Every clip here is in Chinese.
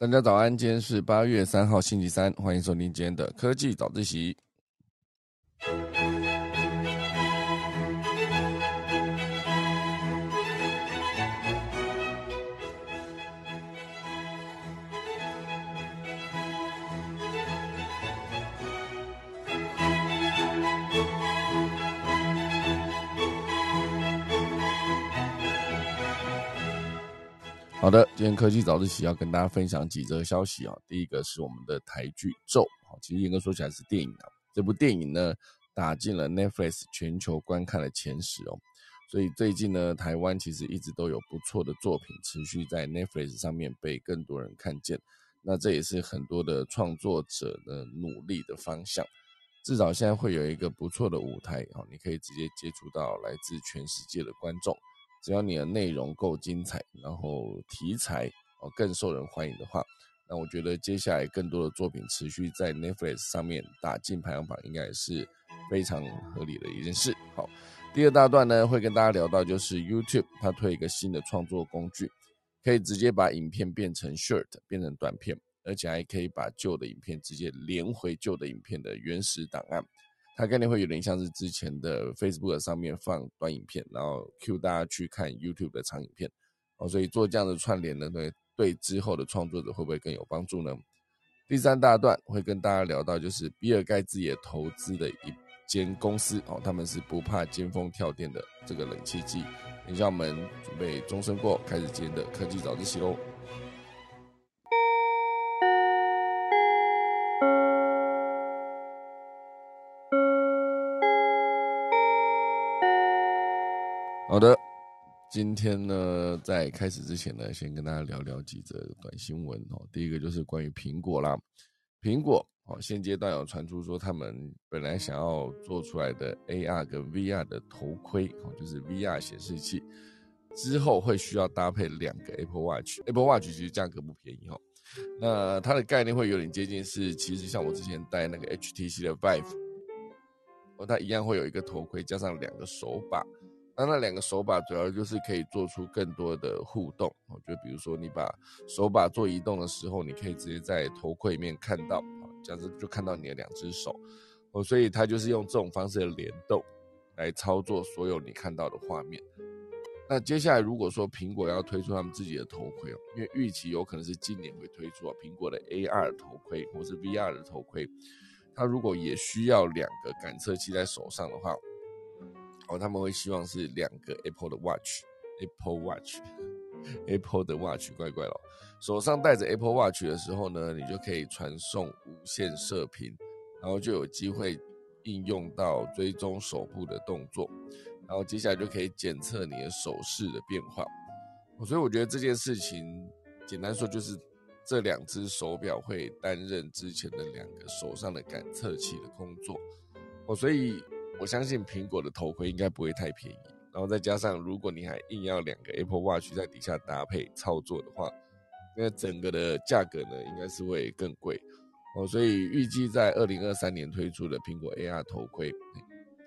大家早安，今天是八月三号星期三，欢迎收听今天的科技早自习。好的，今天科技早自习要跟大家分享几则消息啊。第一个是我们的台剧《咒》，其实严格说起来是电影啊。这部电影呢打进了 Netflix 全球观看的前十哦。所以最近呢，台湾其实一直都有不错的作品持续在 Netflix 上面被更多人看见。那这也是很多的创作者的努力的方向。至少现在会有一个不错的舞台啊，你可以直接接触到来自全世界的观众。只要你的内容够精彩，然后题材哦更受人欢迎的话，那我觉得接下来更多的作品持续在 Netflix 上面打进排行榜，应该也是非常合理的一件事。好，第二大段呢会跟大家聊到，就是 YouTube 它推一个新的创作工具，可以直接把影片变成 short，变成短片，而且还可以把旧的影片直接连回旧的影片的原始档案。它概念会有点像是之前的 Facebook 上面放短影片，然后 Q 大家去看 YouTube 的长影片哦，所以做这样的串联呢，对对之后的创作者会不会更有帮助呢？第三大段会跟大家聊到，就是比尔盖茨也投资的一间公司哦，他们是不怕尖峰跳电的这个冷气机。等一下我们准备钟声过，开始今天的科技早自习喽。今天呢，在开始之前呢，先跟大家聊聊几则短新闻哦。第一个就是关于苹果啦，苹果哦，现阶段有传出说他们本来想要做出来的 AR 跟 VR 的头盔哦，就是 VR 显示器，之后会需要搭配两个 Apple Watch，Apple Watch 其实价格不便宜哦。那它的概念会有点接近是，其实像我之前戴那个 HTC 的 Vive，哦，它一样会有一个头盔加上两个手把。那那两个手把主要就是可以做出更多的互动，我觉得比如说你把手把做移动的时候，你可以直接在头盔里面看到，这样子就看到你的两只手，哦，所以它就是用这种方式的联动来操作所有你看到的画面。那接下来如果说苹果要推出他们自己的头盔，因为预期有可能是今年会推出啊，苹果的 AR 头盔或是 VR 的头盔，它如果也需要两个感测器在手上的话。哦，他们会希望是两个 Apple 的 Watch，Apple Watch，Apple 的 Watch，怪怪咯。手上戴着 Apple Watch 的时候呢，你就可以传送无线射频，然后就有机会应用到追踪手部的动作，然后接下来就可以检测你的手势的变化。所以我觉得这件事情，简单说就是这两只手表会担任之前的两个手上的感测器的工作。哦，所以。我相信苹果的头盔应该不会太便宜，然后再加上如果你还硬要两个 Apple Watch 在底下搭配操作的话，那整个的价格呢应该是会更贵哦。所以预计在二零二三年推出的苹果 AR 头盔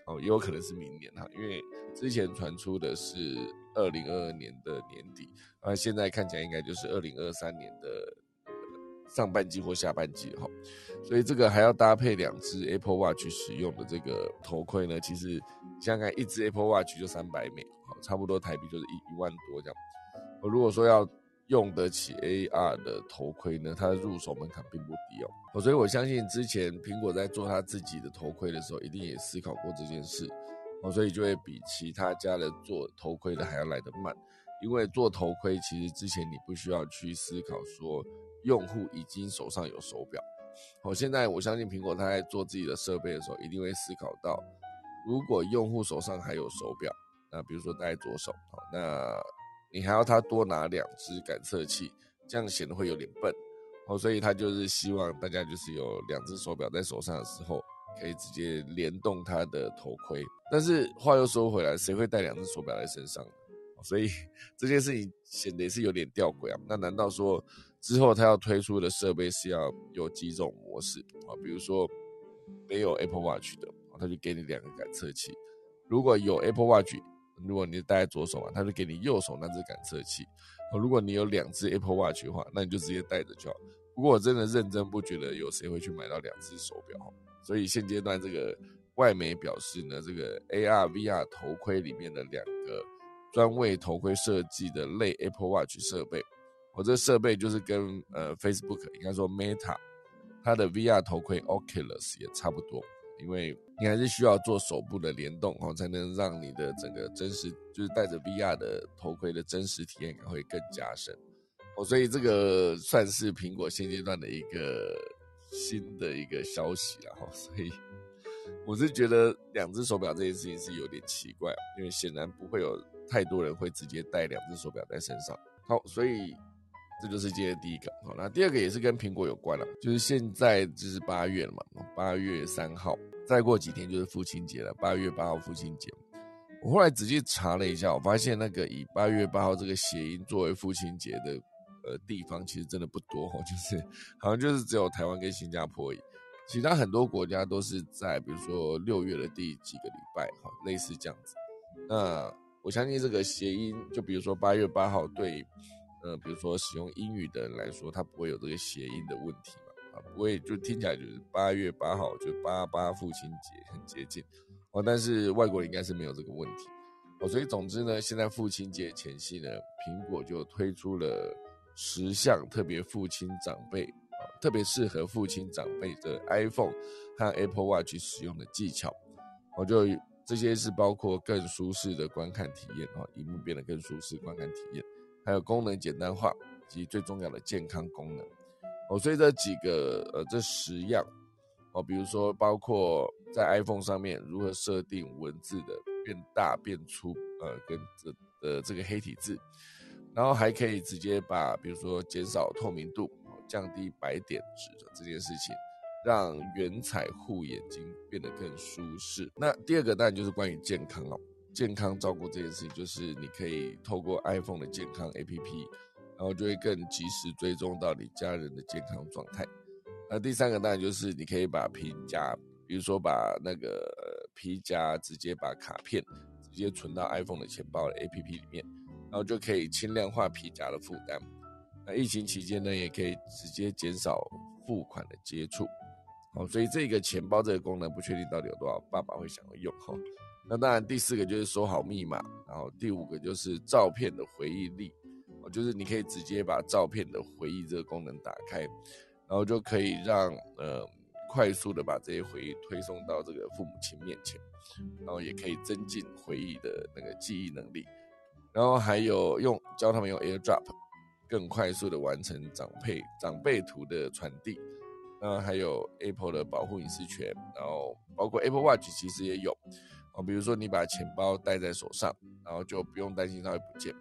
哦，也有可能是明年哈，因为之前传出的是二零二二年的年底，那现在看起来应该就是二零二三年的。上半季或下半季哈，所以这个还要搭配两只 Apple Watch 使用的这个头盔呢，其实想想看，一只 Apple Watch 就三百美，差不多台币就是一一万多这样。我如果说要用得起 AR 的头盔呢，它的入手门槛并不低哦。所以我相信之前苹果在做它自己的头盔的时候，一定也思考过这件事哦，所以就会比其他家的做头盔的还要来得慢，因为做头盔其实之前你不需要去思考说。用户已经手上有手表，好，现在我相信苹果它在做自己的设备的时候，一定会思考到，如果用户手上还有手表，那比如说戴左手，好，那你还要他多拿两只感测器，这样显得会有点笨，好，所以他就是希望大家就是有两只手表在手上的时候，可以直接联动他的头盔。但是话又说回来，谁会带两只手表在身上？所以这件事情显得是有点吊诡啊。那难道说？之后，他要推出的设备是要有几种模式啊？比如说没有 Apple Watch 的，他就给你两个感测器；如果有 Apple Watch，如果你戴在左手嘛，它就给你右手那只感测器。如果你有两只 Apple Watch 的话，那你就直接戴着就好。不过我真的认真不觉得有谁会去买到两只手表，所以现阶段这个外媒表示呢，这个 AR VR 头盔里面的两个专为头盔设计的类 Apple Watch 设备，我这设备就是跟呃 Facebook 应该说 Meta 它的 VR 头盔 Oculus 也差不多。因为你还是需要做手部的联动哦，才能让你的整个真实，就是戴着 VR 的头盔的真实体验感会更加深哦。所以这个算是苹果现阶段的一个新的一个消息了哈。所以我是觉得两只手表这件事情是有点奇怪，因为显然不会有太多人会直接戴两只手表在身上。好，所以。这就是今天第一个，好，那第二个也是跟苹果有关了，就是现在就是八月了嘛，八月三号，再过几天就是父亲节了，八月八号父亲节。我后来仔细查了一下，我发现那个以八月八号这个谐音作为父亲节的呃地方，其实真的不多，就是好像就是只有台湾跟新加坡而已，其他很多国家都是在比如说六月的第几个礼拜，哈，类似这样子。那我相信这个谐音，就比如说八月八号对。呃，比如说使用英语的人来说，他不会有这个谐音的问题嘛？啊，不会，就听起来就是八月八号，就八八父亲节很接近哦。但是外国人应该是没有这个问题哦。所以总之呢，现在父亲节前夕呢，苹果就推出了十项特别父亲长辈啊，特别适合父亲长辈的 iPhone 和 Apple Watch 使用的技巧。我就这些是包括更舒适的观看体验哦，荧幕变得更舒适，观看体验。还有功能简单化及最重要的健康功能哦，所以这几个呃这十样哦，比如说包括在 iPhone 上面如何设定文字的变大变粗呃跟这呃这个黑体字，然后还可以直接把比如说减少透明度、降低白点值的这件事情，让原彩护眼睛变得更舒适。那第二个当然就是关于健康哦。健康照顾这件事情，就是你可以透过 iPhone 的健康 APP，然后就会更及时追踪到你家人的健康状态。那第三个当然就是你可以把皮夹，比如说把那个皮夹直接把卡片直接存到 iPhone 的钱包的 APP 里面，然后就可以轻量化皮夹的负担。那疫情期间呢，也可以直接减少付款的接触。好，所以这个钱包这个功能不确定到底有多少爸爸会想要用哈。那当然，第四个就是收好密码，然后第五个就是照片的回忆力，哦，就是你可以直接把照片的回忆这个功能打开，然后就可以让呃快速的把这些回忆推送到这个父母亲面前，然后也可以增进回忆的那个记忆能力，然后还有用教他们用 AirDrop 更快速的完成长辈长辈图的传递，那还有 Apple 的保护隐私权，然后包括 Apple Watch 其实也有。哦，比如说你把钱包带在手上，然后就不用担心它会不见。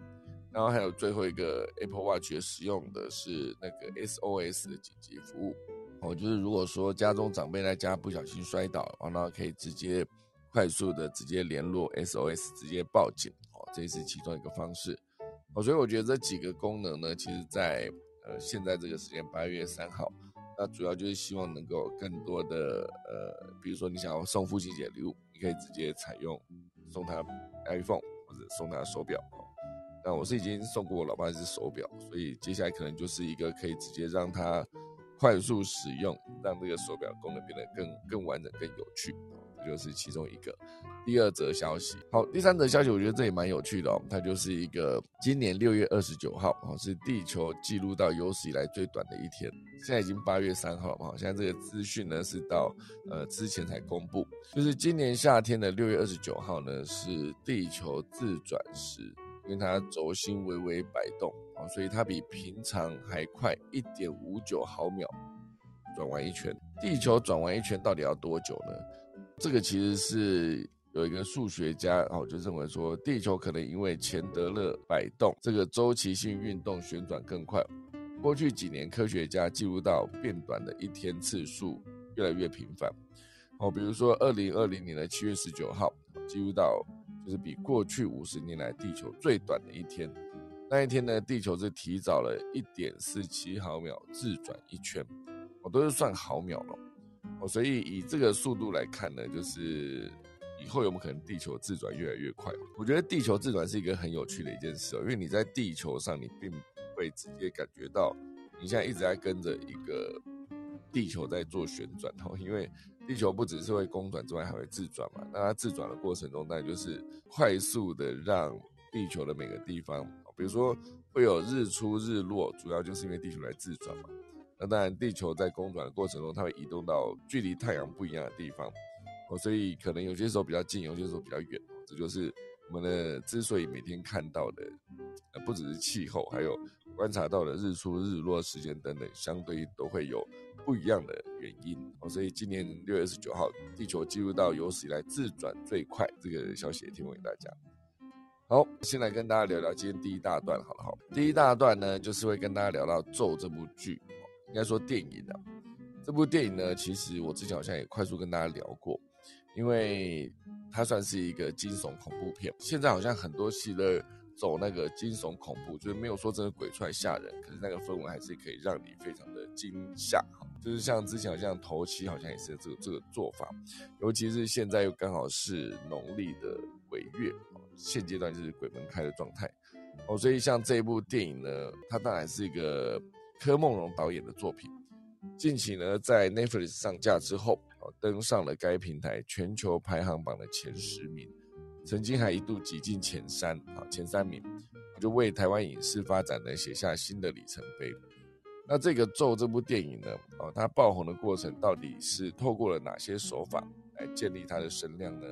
然后还有最后一个 Apple Watch 使用的是那个 SOS 的紧急服务。哦，就是如果说家中长辈在家不小心摔倒，然后可以直接快速的直接联络 SOS，直接报警。哦，这是其中一个方式。哦，所以我觉得这几个功能呢，其实在呃现在这个时间八月三号。那主要就是希望能够更多的呃，比如说你想要送父亲节礼物，可以直接采用送他 iPhone 或者送他手表哦。那我是已经送过我老爸一只手表，所以接下来可能就是一个可以直接让他快速使用，让这个手表功能变得更更完整、更有趣。就是其中一个，第二则消息。好，第三则消息，我觉得这也蛮有趣的哦。它就是一个今年六月二十九号，哦，是地球记录到有史以来最短的一天。现在已经八月三号了嘛，现在这个资讯呢是到呃之前才公布，就是今年夏天的六月二十九号呢是地球自转时，因为它轴心微微摆动啊，所以它比平常还快一点五九毫秒转完一圈。地球转完一圈到底要多久呢？这个其实是有一个数学家哦，就认为说地球可能因为钱德勒摆动这个周期性运动旋转更快。过去几年，科学家记录到变短的一天次数越来越频繁。哦，比如说二零二零年的七月十九号，记录到就是比过去五十年来地球最短的一天。那一天呢，地球是提早了一点四七毫秒自转一圈，我都是算毫秒了。所以以这个速度来看呢，就是以后有没有可能地球自转越来越快？我觉得地球自转是一个很有趣的一件事哦，因为你在地球上，你并不会直接感觉到你现在一直在跟着一个地球在做旋转哦，因为地球不只是会公转之外，还会自转嘛。那它自转的过程中，那就是快速的让地球的每个地方，比如说会有日出日落，主要就是因为地球来自转嘛。那当然，地球在公转的过程中，它会移动到距离太阳不一样的地方。哦，所以可能有些时候比较近，有些时候比较远。这就是我们的之所以每天看到的，呃，不只是气候，还有观察到的日出日落时间等等，相对都会有不一样的原因。哦，所以今年六月二十九号，地球进入到有史以来自转最快这个消息，也提供给大家。好，先来跟大家聊聊今天第一大段，好了，好，第一大段呢，就是会跟大家聊到《咒》这部剧，应该说电影啊。这部电影呢，其实我之前好像也快速跟大家聊过。因为它算是一个惊悚恐怖片，现在好像很多戏都走那个惊悚恐怖，就是没有说真的鬼出来吓人，可是那个氛围还是可以让你非常的惊吓。就是像之前好像头七好像也是这个这个做法，尤其是现在又刚好是农历的鬼月，现阶段就是鬼门开的状态哦，所以像这一部电影呢，它当然是一个柯梦荣导演的作品，近期呢在 Netflix 上架之后。登上了该平台全球排行榜的前十名，曾经还一度挤进前三啊前三名，就为台湾影视发展呢写下新的里程碑。那这个《咒》这部电影呢，哦，它爆红的过程到底是透过了哪些手法来建立它的声量呢？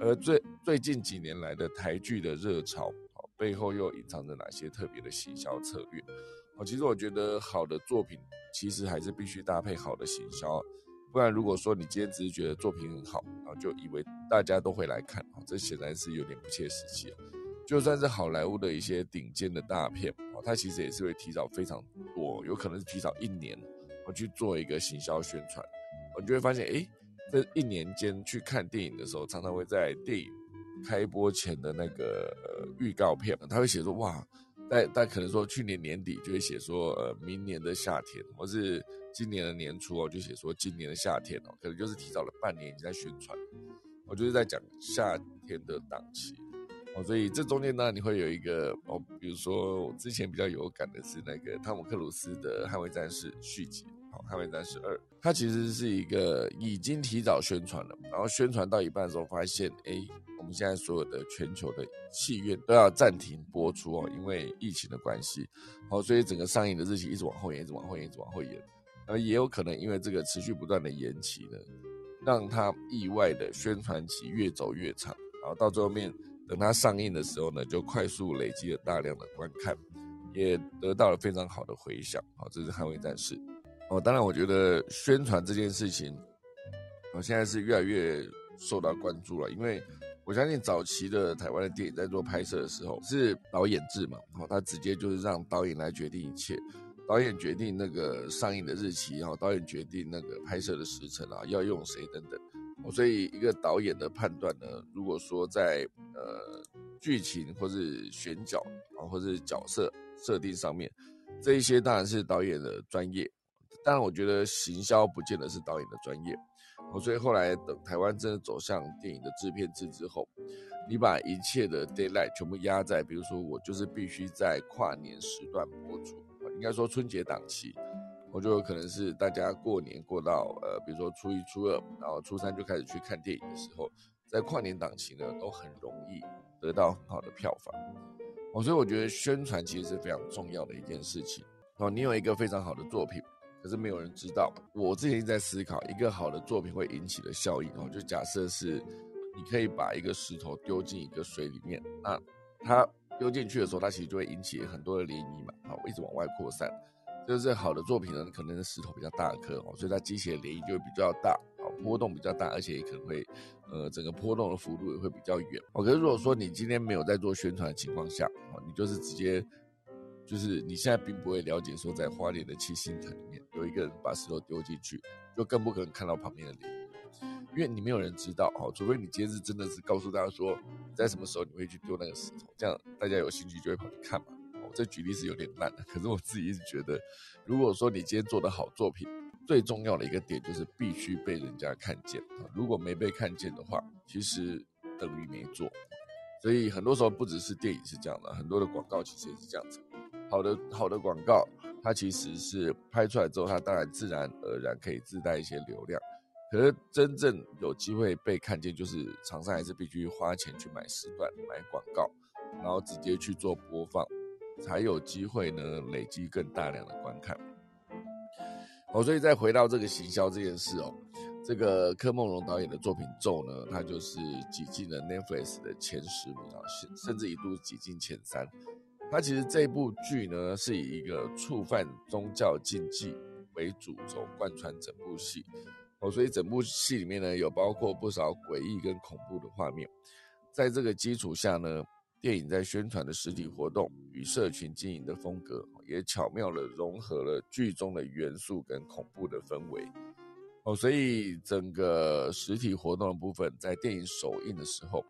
而最最近几年来的台剧的热潮，哦，背后又隐藏着哪些特别的行销策略？哦，其实我觉得好的作品其实还是必须搭配好的行销。不然，如果说你今天只是觉得作品很好，然后就以为大家都会来看，这显然是有点不切实际。就算是好莱坞的一些顶尖的大片，哦，它其实也是会提早非常多，有可能是提早一年，我去做一个行销宣传。我就会发现，哎，这一年间去看电影的时候，常常会在电影开播前的那个预告片，他会写说，哇。但但可能说去年年底就会写说，呃，明年的夏天，或是今年的年初哦，就写说今年的夏天哦，可能就是提早了半年已经在宣传，我就是在讲夏天的档期哦，所以这中间呢，你会有一个哦，比如说我之前比较有感的是那个汤姆克鲁斯的《捍卫战士》续集。好捍卫战士二，它其实是一个已经提早宣传了，然后宣传到一半的时候发现，哎，现在所有的全球的戏院都要暂停播出哦，因为疫情的关系，好，所以整个上映的日期一直往后延，一直往后延，一直往后延，而也有可能因为这个持续不断的延期呢，让它意外的宣传期越走越长，然后到最后面等它上映的时候呢，就快速累积了大量的观看，也得到了非常好的回响，好，这是捍卫战士。哦，当然，我觉得宣传这件事情，我现在是越来越受到关注了。因为我相信早期的台湾的电影在做拍摄的时候是导演制嘛，哦，他直接就是让导演来决定一切，导演决定那个上映的日期，然后导演决定那个拍摄的时辰啊，要用谁等等。哦，所以一个导演的判断呢，如果说在呃剧情或是选角啊，或是角色设定上面，这一些当然是导演的专业。当然，我觉得行销不见得是导演的专业。我所以后来等台湾真的走向电影的制片制之后，你把一切的 deadline 全部压在，比如说我就是必须在跨年时段播出，应该说春节档期，我就有可能是大家过年过到呃，比如说初一、初二，然后初三就开始去看电影的时候，在跨年档期呢，都很容易得到很好的票房。哦，所以我觉得宣传其实是非常重要的一件事情。哦，你有一个非常好的作品。可是没有人知道。我之前一直在思考，一个好的作品会引起的效应哦。就假设是，你可以把一个石头丢进一个水里面，那它丢进去的时候，它其实就会引起很多的涟漪嘛，好，一直往外扩散。就是好的作品呢，可能石头比较大颗哦，所以它激起的涟漪就会比较大，好，波动比较大，而且也可能会，呃，整个波动的幅度也会比较远。哦，可是如果说你今天没有在做宣传的情况下，哦，你就是直接。就是你现在并不会了解说，在花莲的七星潭里面有一个人把石头丢进去，就更不可能看到旁边的脸，因为你没有人知道哦。除非你今天是真的是告诉大家说，在什么时候你会去丢那个石头，这样大家有兴趣就会跑去看嘛。哦，这举例是有点烂的，可是我自己一直觉得，如果说你今天做的好作品，最重要的一个点就是必须被人家看见啊！如果没被看见的话，其实等于没做。所以很多时候不只是电影是这样的，很多的广告其实也是这样子。好的好的广告，它其实是拍出来之后，它当然自然而然可以自带一些流量。可是真正有机会被看见，就是厂商还是必须花钱去买时段、买广告，然后直接去做播放，才有机会呢累积更大量的观看。哦，所以再回到这个行销这件事哦，这个柯梦荣导演的作品《咒》呢，它就是挤进了 Netflix 的前十名啊，甚甚至一度挤进前三。它其实这部剧呢，是以一个触犯宗教禁忌为主轴贯穿整部戏哦，所以整部戏里面呢，有包括不少诡异跟恐怖的画面。在这个基础下呢。电影在宣传的实体活动与社群经营的风格，也巧妙的融合了剧中的元素跟恐怖的氛围。哦，所以整个实体活动的部分，在电影首映的时候，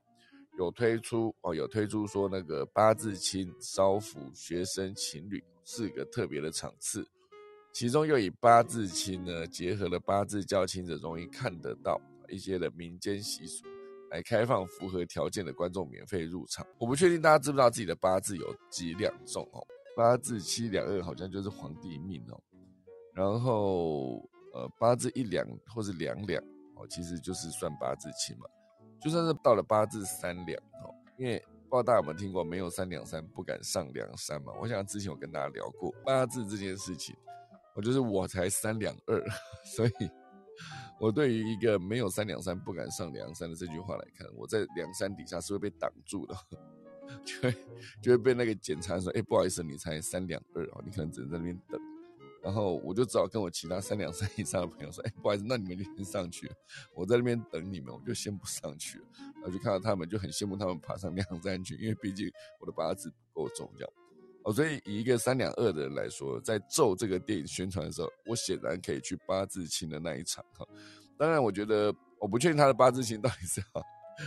有推出哦，有推出说那个八字亲、烧符、学生情侣四个特别的场次，其中又以八字亲呢，结合了八字较亲者容易看得到一些的民间习俗。来开放符合条件的观众免费入场。我不确定大家知不知道自己的八字有几两重哦？八字七两二好像就是皇帝命哦。然后呃八字一两或是两两哦，其实就是算八字亲嘛。就算是到了八字三两哦，因为不知道大家有没有听过，没有三两三不敢上梁山嘛。我想之前有跟大家聊过八字这件事情，我就是我才三两二，所以。我对于一个没有三两三不敢上梁山的这句话来看，我在梁山底下是会被挡住的，就会就会被那个检查说，哎，不好意思，你才三两二啊，你可能只能在那边等。然后我就只好跟我其他三两三以上的朋友说，哎，不好意思，那你们就先上去，我在那边等你们，我就先不上去了。然后就看到他们就很羡慕他们爬上梁山去，因为毕竟我的八字不够重，这样。哦，所以以一个三两二的人来说，在咒这个电影宣传的时候，我显然可以去八字亲的那一场哈。当然，我觉得我不确定他的八字亲到底是要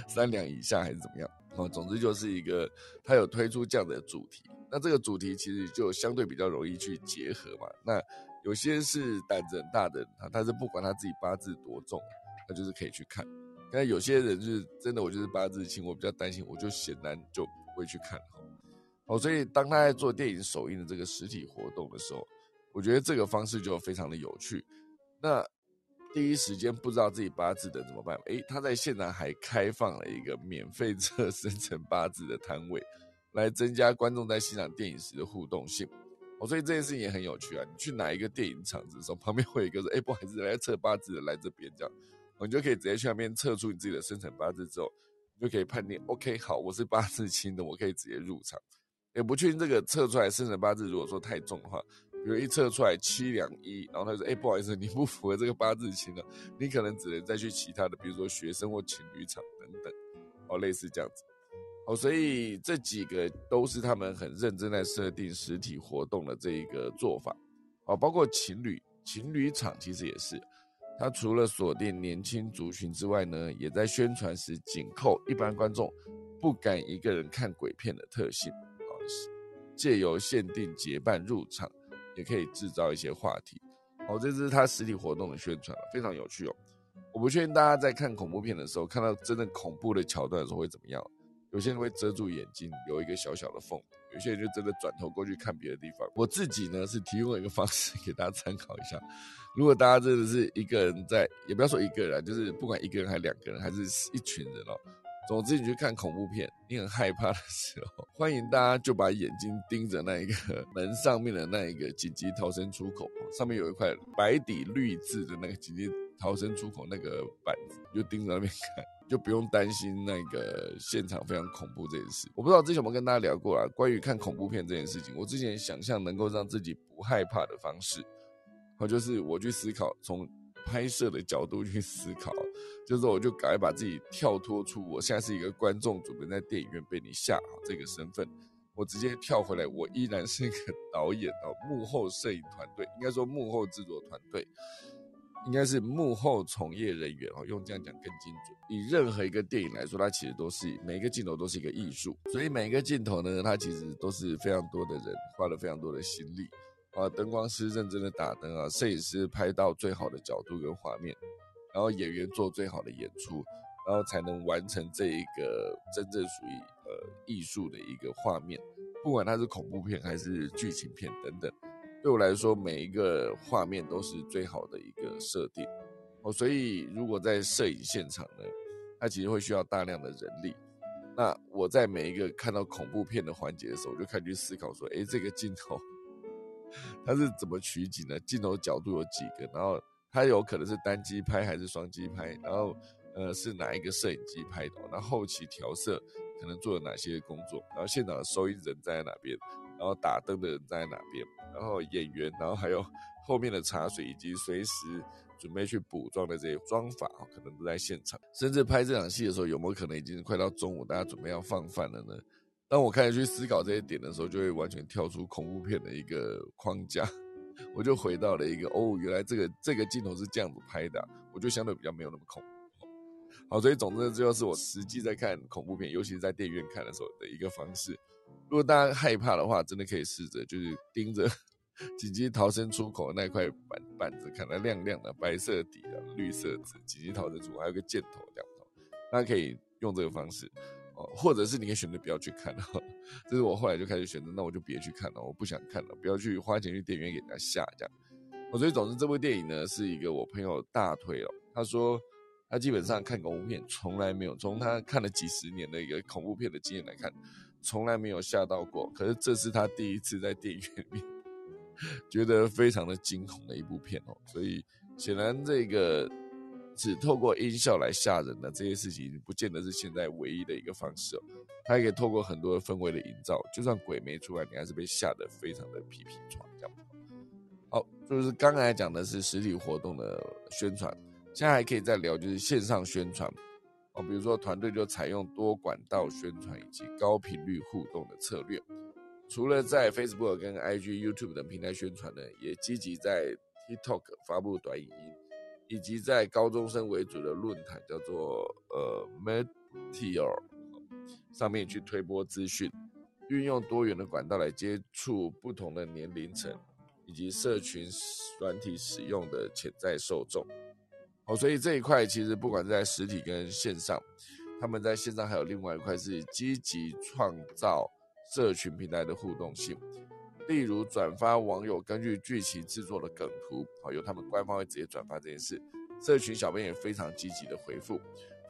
三两以下还是怎么样。哦，总之就是一个他有推出这样的主题，那这个主题其实就相对比较容易去结合嘛。那有些是胆子很大的人，他他是不管他自己八字多重，他就是可以去看。但有些人就是真的，我就是八字轻，我比较担心，我就显然就不会去看。哦，所以当他在做电影首映的这个实体活动的时候，我觉得这个方式就非常的有趣。那第一时间不知道自己八字的怎么办？诶，他在现场还开放了一个免费测生辰八字的摊位，来增加观众在欣赏电影时的互动性。哦，所以这件事情也很有趣啊！你去哪一个电影场子的时候，旁边会有一个说：“哎，不好意思，来测八字的来这边。”这样，你就可以直接去那边测出你自己的生辰八字之后，你就可以判定：OK，好，我是八字轻的，我可以直接入场。也不确定这个测出来生辰八字，如果说太重的话，比如一测出来七两一，然后他说：“哎，不好意思，你不符合这个八字轻了，你可能只能再去其他的，比如说学生或情侣场等等，哦，类似这样子。哦，所以这几个都是他们很认真在设定实体活动的这一个做法。哦，包括情侣情侣场其实也是，他除了锁定年轻族群之外呢，也在宣传时紧扣一般观众不敢一个人看鬼片的特性。哦借由限定结伴入场，也可以制造一些话题。好，这是他实体活动的宣传非常有趣哦。我不确定大家在看恐怖片的时候，看到真的恐怖的桥段的时候会怎么样。有些人会遮住眼睛，留一个小小的缝；有些人就真的转头过去看别的地方。我自己呢是提供一个方式给大家参考一下。如果大家真的是一个人在，也不要说一个人，就是不管一个人还是两个人，还是一群人哦。总之，你去看恐怖片，你很害怕的时候，欢迎大家就把眼睛盯着那一个门上面的那一个紧急逃生出口，上面有一块白底绿字的那个紧急逃生出口那个板子，就盯着那边看，就不用担心那个现场非常恐怖这件事。我不知道之前有没有跟大家聊过啊，关于看恐怖片这件事情，我之前想象能够让自己不害怕的方式，好就是我去思考从。拍摄的角度去思考，就是我就赶快把自己跳脱出我现在是一个观众，准备在电影院被你吓这个身份，我直接跳回来，我依然是一个 导演哦，幕后摄影团队，应该说幕后制作团队，应该是幕后从业人员哦，用这样讲更精准。以任何一个电影来说，它其实都是每一个镜头都是一个艺术，所以每一个镜头呢，它其实都是非常多的人花了非常多的心力。啊，灯光师认真的打灯啊，摄影师拍到最好的角度跟画面，然后演员做最好的演出，然后才能完成这一个真正属于呃艺术的一个画面。不管它是恐怖片还是剧情片等等，对我来说，每一个画面都是最好的一个设定哦。所以，如果在摄影现场呢，它其实会需要大量的人力。那我在每一个看到恐怖片的环节的时候，我就开始去思考说：，哎，这个镜头。它是怎么取景的？镜头角度有几个？然后它有可能是单机拍还是双机拍？然后呃是哪一个摄影机拍的？然后后期调色可能做了哪些工作？然后现场的收音人在哪边？然后打灯的人在哪边？然后演员，然后还有后面的茶水以及随时准备去补妆的这些妆法可能都在现场。甚至拍这场戏的时候，有没有可能已经快到中午，大家准备要放饭了呢？当我开始去思考这些点的时候，就会完全跳出恐怖片的一个框架，我就回到了一个哦，原来这个这个镜头是这样子拍的，我就相对比较没有那么恐怖。好，所以总之这就是我实际在看恐怖片，尤其是在电影院看的时候的一个方式。如果大家害怕的话，真的可以试着就是盯着紧急逃生出口那块板板子看，它亮亮的白色底的绿色字，紧急逃生出口还有个箭头这样，大家可以用这个方式。哦，或者是你可以选择不要去看，这是我后来就开始选择，那我就别去看了，我不想看了，不要去花钱去电影院给人家吓这样。我所以总之这部电影呢是一个我朋友大推哦，他说他基本上看恐怖片从来没有，从他看了几十年的一个恐怖片的经验来看，从来没有吓到过。可是这是他第一次在电影院里面觉得非常的惊恐的一部片哦，所以显然这个。只透过音效来吓人的这些事情，不见得是现在唯一的一个方式哦。它也可以透过很多氛围的营造，就算鬼没出来，你还是被吓得非常的皮皮喘这样。好，就是刚才讲的是实体活动的宣传，现在还可以再聊就是线上宣传哦。比如说团队就采用多管道宣传以及高频率互动的策略，除了在 Facebook 跟 IG、YouTube 等平台宣传呢，也积极在 TikTok 发布短影音。以及在高中生为主的论坛叫做呃 Meteor 上面去推播资讯，运用多元的管道来接触不同的年龄层以及社群软体使用的潜在受众。哦，所以这一块其实不管在实体跟线上，他们在线上还有另外一块是积极创造社群平台的互动性。例如转发网友根据剧情制作的梗图，好，由他们官方会直接转发这件事，社群小编也非常积极的回复，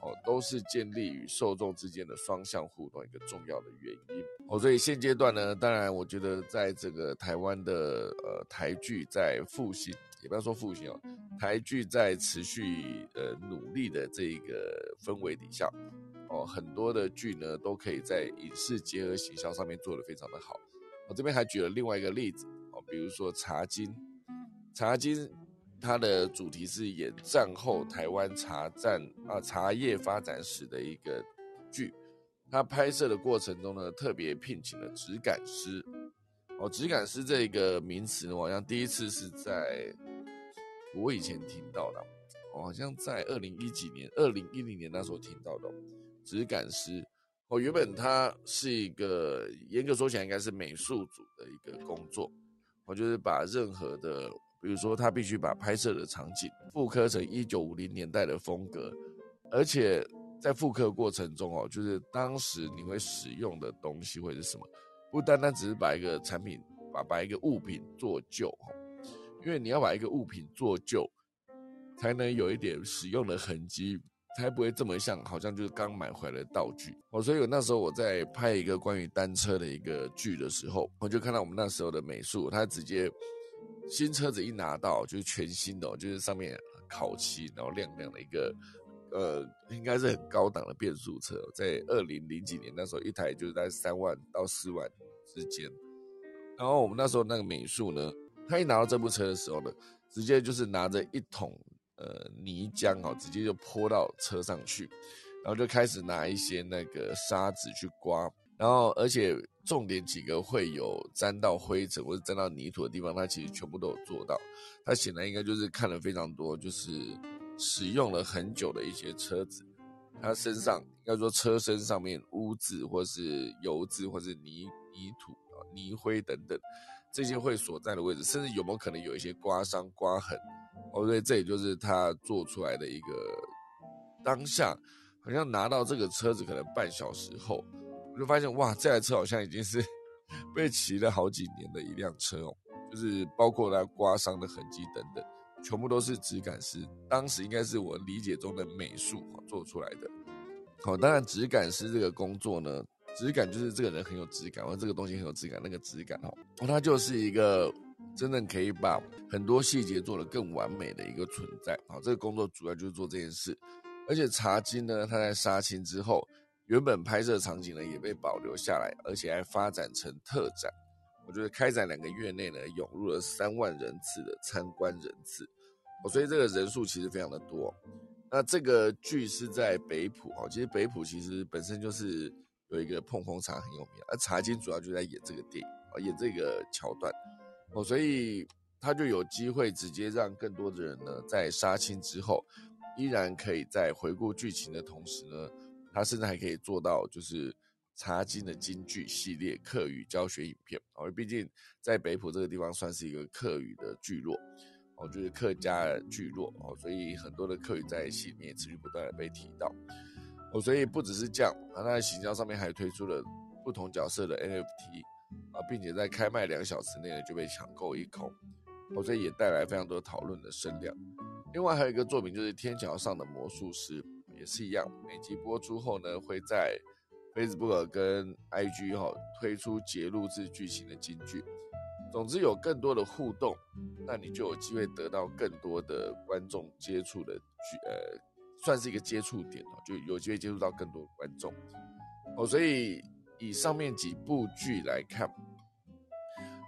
哦，都是建立与受众之间的双向互动一个重要的原因，哦，所以现阶段呢，当然我觉得在这个台湾的呃台剧在复兴，也不要说复兴哦，台剧在持续呃努力的这一个氛围底下，哦，很多的剧呢都可以在影视结合行销上面做得非常的好。我这边还举了另外一个例子哦，比如说《茶经》，《茶经》它的主题是演战后台湾茶战啊茶叶发展史的一个剧，它拍摄的过程中呢，特别聘请了质感师。哦，质感师这个名词呢，好像第一次是在我以前听到的，我好像在二零一几年、二零一零年那时候听到的质感师。哦，原本它是一个严格说起来应该是美术组的一个工作，我就是把任何的，比如说他必须把拍摄的场景复刻成一九五零年代的风格，而且在复刻过程中哦，就是当时你会使用的东西会是什么，不单单只是把一个产品把把一个物品做旧哈，因为你要把一个物品做旧，才能有一点使用的痕迹。才不会这么像，好像就是刚买回来的道具哦。所以我那时候我在拍一个关于单车的一个剧的时候，我就看到我们那时候的美术，他直接新车子一拿到就是全新的，就是上面烤漆，然后亮亮的一个，呃，应该是很高档的变速车，在二零零几年那时候一台就是在三万到四万之间。然后我们那时候那个美术呢，他一拿到这部车的时候呢，直接就是拿着一桶。呃，泥浆哦，直接就泼到车上去，然后就开始拿一些那个沙子去刮，然后而且重点几个会有沾到灰尘或者沾到泥土的地方，他其实全部都有做到。他显然应该就是看了非常多，就是使用了很久的一些车子，他身上应该说车身上面污渍或是油渍或是泥泥土啊泥灰等等。这些会所在的位置，甚至有没有可能有一些刮伤、刮痕。哦，所以这也就是他做出来的一个当下，好像拿到这个车子可能半小时后，我就发现哇，这台车好像已经是 被骑了好几年的一辆车哦，就是包括它刮伤的痕迹等等，全部都是质感师当时应该是我理解中的美术做出来的。好，当然质感师这个工作呢，质感就是这个人很有质感，或这个东西很有质感，那个质感哦，它就是一个。真正可以把很多细节做得更完美的一个存在，好，这个工作主要就是做这件事。而且茶金呢，它在杀青之后，原本拍摄场景呢也被保留下来，而且还发展成特展。我觉得开展两个月内呢，涌入了三万人次的参观人次，哦，所以这个人数其实非常的多。那这个剧是在北浦，哦，其实北浦其实本身就是有一个碰碰茶很有名，而茶金主要就在演这个电影，啊，演这个桥段。哦，所以他就有机会直接让更多的人呢，在杀青之后，依然可以在回顾剧情的同时呢，他甚至还可以做到就是茶金的京剧系列客语教学影片。哦，毕竟在北浦这个地方算是一个客语的聚落，哦，就是客家聚落哦，所以很多的客语在戏里面持续不断的被提到。哦，所以不只是这样，啊，他在行销上面还推出了不同角色的 NFT。啊，并且在开卖两小时内呢就被抢购一空，哦，所以也带来非常多讨论的声量。另外还有一个作品就是《天桥上的魔术师》，也是一样，每集播出后呢会在 Facebook 跟 IG 哈推出节录制剧情的金句。总之有更多的互动，那你就有机会得到更多的观众接触的剧，呃，算是一个接触点哦，就有机会接触到更多观众。哦，所以。以上面几部剧来看，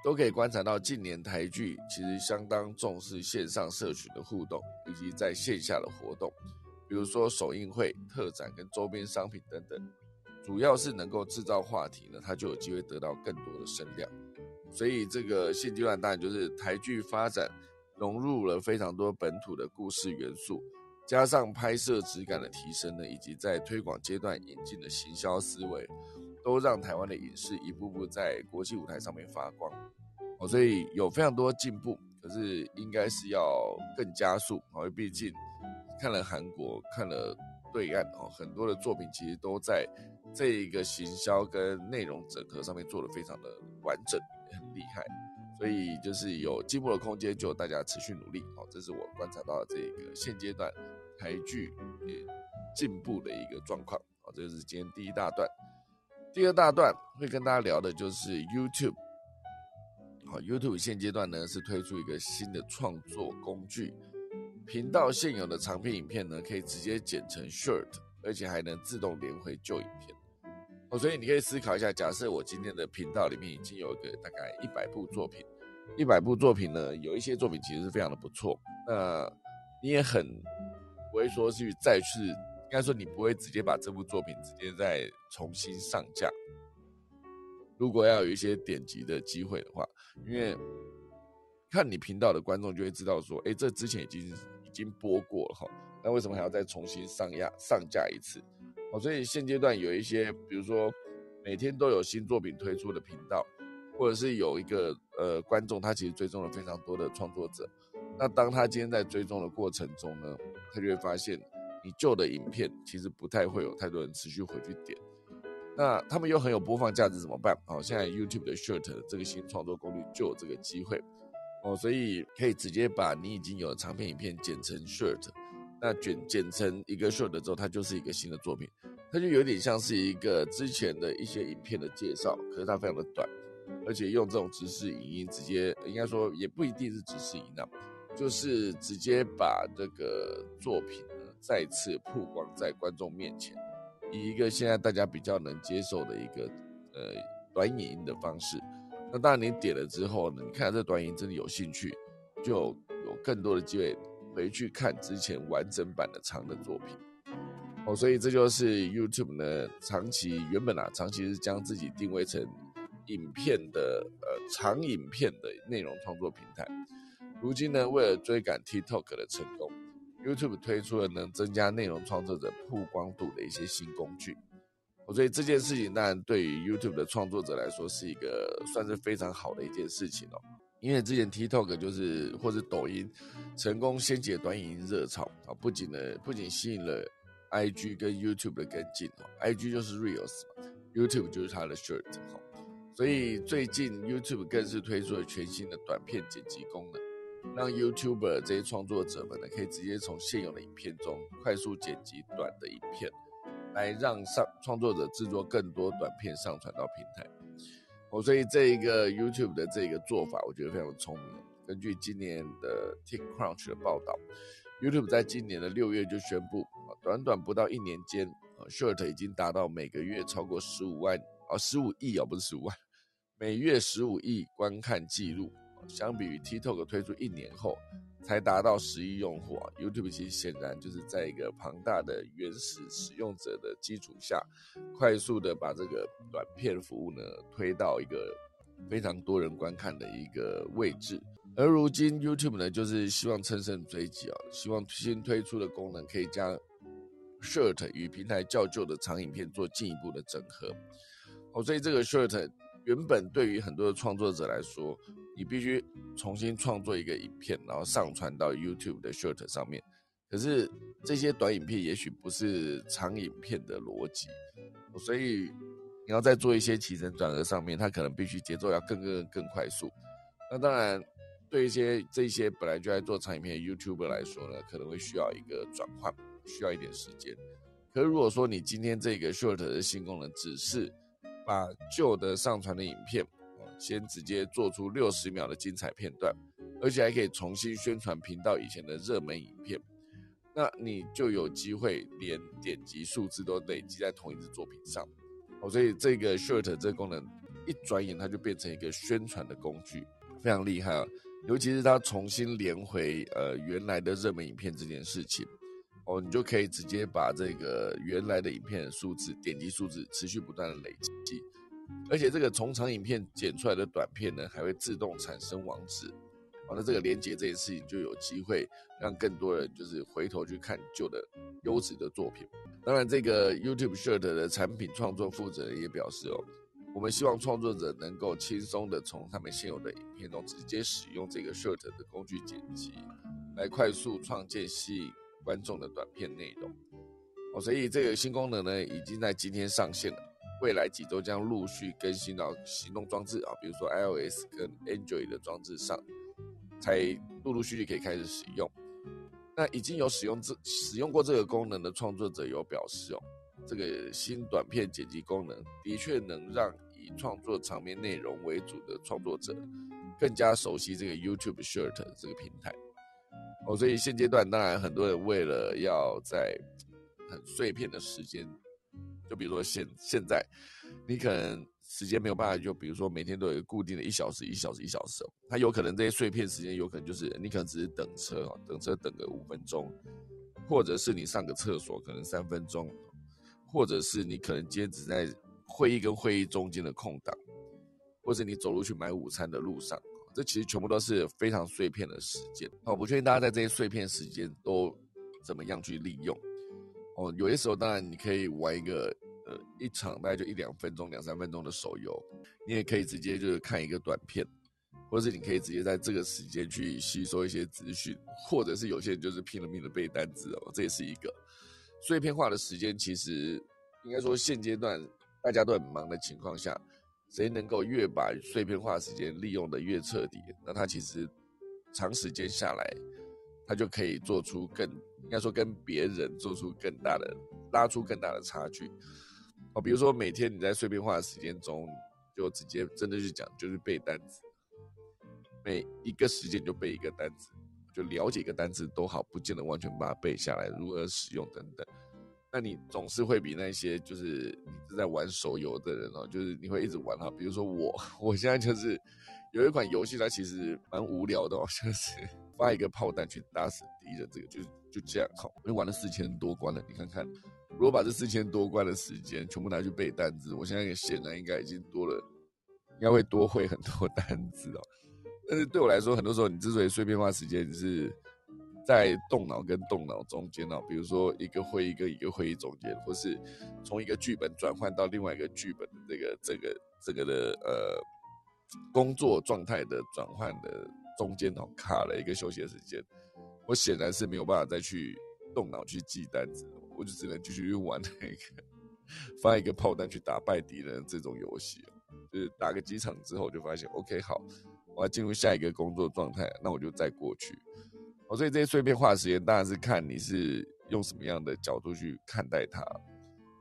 都可以观察到近年台剧其实相当重视线上社群的互动，以及在线下的活动，比如说首映会、特展跟周边商品等等，主要是能够制造话题呢，它就有机会得到更多的声量。所以这个现阶段当然就是台剧发展融入了非常多本土的故事元素，加上拍摄质感的提升呢，以及在推广阶段引进的行销思维。都让台湾的影视一步步在国际舞台上面发光，哦，所以有非常多进步，可是应该是要更加速，因为毕竟看了韩国，看了对岸哦，很多的作品其实都在这一个行销跟内容整合上面做的非常的完整，很厉害，所以就是有进步的空间，就大家持续努力，哦，这是我观察到的这个现阶段台剧也进步的一个状况，好，这是今天第一大段。第二大段会跟大家聊的就是 YouTube。好，YouTube 现阶段呢是推出一个新的创作工具，频道现有的长片影片呢可以直接剪成 Short，而且还能自动连回旧影片。哦，所以你可以思考一下，假设我今天的频道里面已经有一个大概一百部作品，一百部作品呢，有一些作品其实是非常的不错，那你也很不会说去再去。应该说，你不会直接把这部作品直接再重新上架。如果要有一些点击的机会的话，因为看你频道的观众就会知道说，哎，这之前已经已经播过了哈，那为什么还要再重新上架上架一次？哦，所以现阶段有一些，比如说每天都有新作品推出的频道，或者是有一个呃观众，他其实追踪了非常多的创作者，那当他今天在追踪的过程中呢，他就会发现。你旧的影片其实不太会有太多人持续回去点，那他们又很有播放价值怎么办？哦，现在 YouTube 的 Short 这个新创作工具就有这个机会哦，所以可以直接把你已经有的长片影片剪成 Short，那剪剪成一个 Short 之后，它就是一个新的作品，它就有点像是一个之前的一些影片的介绍，可是它非常的短，而且用这种直视影音直接，应该说也不一定是直视影音，就是直接把这个作品。再次曝光在观众面前，以一个现在大家比较能接受的一个呃短影音的方式。那当然，你点了之后呢，你看这短影真的有兴趣，就有更多的机会回去看之前完整版的长的作品。哦，所以这就是 YouTube 呢长期原本啊长期是将自己定位成影片的呃长影片的内容创作平台，如今呢为了追赶 TikTok 的成功。YouTube 推出了能增加内容创作者曝光度的一些新工具，所以这件事情当然对于 YouTube 的创作者来说是一个算是非常好的一件事情哦。因为之前 TikTok 就是或者抖音成功掀起短影音热潮。啊，不仅呢不仅吸引了 IG 跟 YouTube 的跟进哦，IG 就是 Reels 嘛，YouTube 就是它的 Short，所以最近 YouTube 更是推出了全新的短片剪辑功能，让 YouTuber 这些创作者们呢可以直接从现有的影片中快速剪辑短的影片。来让上创作者制作更多短片上传到平台，哦，所以这一个 YouTube 的这个做法，我觉得非常聪明。根据今年的 TechCrunch 的报道，YouTube 在今年的六月就宣布，短短不到一年间，，Short 已经达到每个月超过十五万，啊，十五亿啊，不是十五万，每月十五亿观看记录，相比于 TikTok 推出一年后。才达到十亿用户啊！YouTube 其实显然就是在一个庞大的原始使用者的基础下，快速的把这个短片服务呢推到一个非常多人观看的一个位置。而如今 YouTube 呢，就是希望乘胜追击啊，希望新推出的功能可以将 Short 与平台较旧的长影片做进一步的整合。哦，所以这个 Short 原本对于很多的创作者来说，你必须重新创作一个影片，然后上传到 YouTube 的 Short 上面。可是这些短影片也许不是长影片的逻辑，所以你要在做一些起承转合上面，它可能必须节奏要更更更快速。那当然，对一些这些本来就在做长影片的 YouTuber 来说呢，可能会需要一个转换，需要一点时间。可是如果说你今天这个 Short 的新功能只是把旧的上传的影片，先直接做出六十秒的精彩片段，而且还可以重新宣传频道以前的热门影片，那你就有机会连点击数字都累积在同一支作品上。哦，所以这个 Short 这个功能一转眼它就变成一个宣传的工具，非常厉害啊！尤其是它重新连回呃原来的热门影片这件事情，哦，你就可以直接把这个原来的影片的数字点击数字持续不断的累积。而且这个从长影片剪出来的短片呢，还会自动产生网址，完了这个连接这件事情就有机会让更多人就是回头去看旧的优质的作品。当然，这个 YouTube Short 的产品创作负责人也表示哦，我们希望创作者能够轻松的从他们现有的影片中直接使用这个 Short 的工具剪辑，来快速创建吸引观众的短片内容。哦，所以这个新功能呢，已经在今天上线了。未来几周将陆续更新到行动装置啊，比如说 iOS 跟 Android 的装置上，才陆陆续续可以开始使用。那已经有使用这使用过这个功能的创作者有表示哦，这个新短片剪辑功能的确能让以创作场面内容为主的创作者更加熟悉这个 YouTube Short 这个平台。哦，所以现阶段当然很多人为了要在很碎片的时间。就比如说现现在，你可能时间没有办法，就比如说每天都有固定的一小时、一小时、一小时，它有可能这些碎片时间有可能就是你可能只是等车等车等个五分钟，或者是你上个厕所可能三分钟，或者是你可能今天只在会议跟会议中间的空档，或者你走路去买午餐的路上，这其实全部都是非常碎片的时间。我不确定大家在这些碎片时间都怎么样去利用。哦，有些时候当然你可以玩一个，呃，一场大概就一两分钟、两三分钟的手游，你也可以直接就是看一个短片，或者是你可以直接在这个时间去吸收一些资讯，或者是有些人就是拼了命的背单词哦，这也是一个碎片化的时间。其实应该说现阶段大家都很忙的情况下，谁能够越把碎片化时间利用的越彻底，那他其实长时间下来。他就可以做出更，应该说跟别人做出更大的，拉出更大的差距。哦，比如说每天你在碎片化的时间中，就直接真的去讲，就是背单词，每一个时间就背一个单词，就了解一个单词都好，不见得完全把它背下来，如何使用等等。那你总是会比那些就是你是在玩手游的人哦，就是你会一直玩哈。比如说我，我现在就是有一款游戏，它其实蛮无聊的哦，就是。发一个炮弹去打死敌人，这个就就这样好。我玩了四千多关了，你看看，如果把这四千多关的时间全部拿去背单词，我现在也显然应该已经多了，应该会多会很多 单词哦。但是对我来说，很多时候你之所以碎片化时间，你是在动脑跟动脑中间哦，比如说一个会议跟一个会议中间，或是从一个剧本转换到另外一个剧本的这个这个这个的呃工作状态的转换的中间哦，卡了一个休息的时间，我显然是没有办法再去动脑去记单子，我就只能继续去玩那个发一个炮弹去打败敌人这种游戏。就是打个几场之后，就发现 OK 好，我要进入下一个工作状态，那我就再过去。哦，所以这些碎片化的时间当然是看你是用什么样的角度去看待它。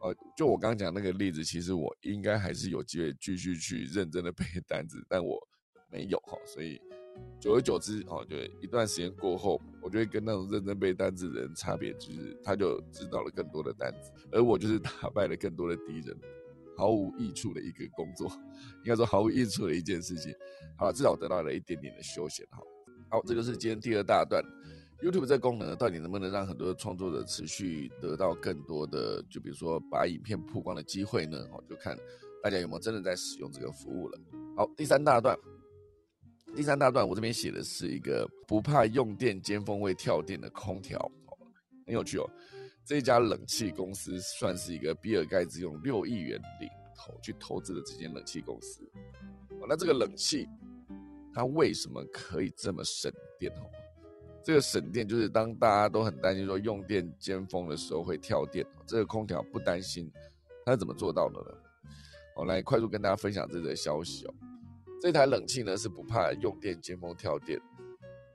呃，就我刚刚讲那个例子，其实我应该还是有机会继续去认真的背 单子，但我没有哈。所以久而久之，哦，就一段时间过后，我觉得跟那种认真背单子的人差别，就是他就知道了更多的单子，而我就是打败了更多的敌人。毫无益处的一个工作，应该说毫无益处的一件事情。好，至少得到了一点点的休闲。哈，好，这个是今天第二大段。YouTube 这功能到底能不能让很多创作者持续得到更多的，就比如说把影片曝光的机会呢？哦，就看大家有没有真的在使用这个服务了。好，第三大段，第三大段我这边写的是一个不怕用电尖峰会跳电的空调，很有趣哦。这家冷气公司算是一个比尔盖茨用六亿元领投去投资的这间冷气公司。那这个冷气它为什么可以这么省电？哦，这个省电就是当大家都很担心说用电尖峰的时候会跳电，这个空调不担心，它是怎么做到的呢？我来快速跟大家分享这则消息哦。这台冷气呢是不怕用电尖峰跳电，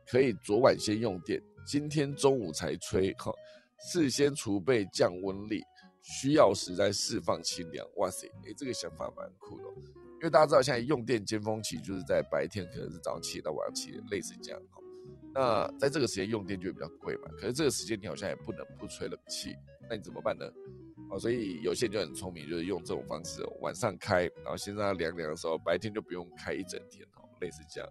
可以昨晚先用电，今天中午才吹哈。事先储备降温力，需要时再释放清凉。哇塞，哎，这个想法蛮酷的。因为大家知道，现在用电尖峰期就是在白天，可能是早上七点到晚上七点，类似这样。那在这个时间用电就会比较贵嘛。可是这个时间你好像也不能不吹冷气，那你怎么办呢？哦，所以有些人就很聪明，就是用这种方式，晚上开，然后先让它凉凉的时候，白天就不用开一整天哦，类似这样。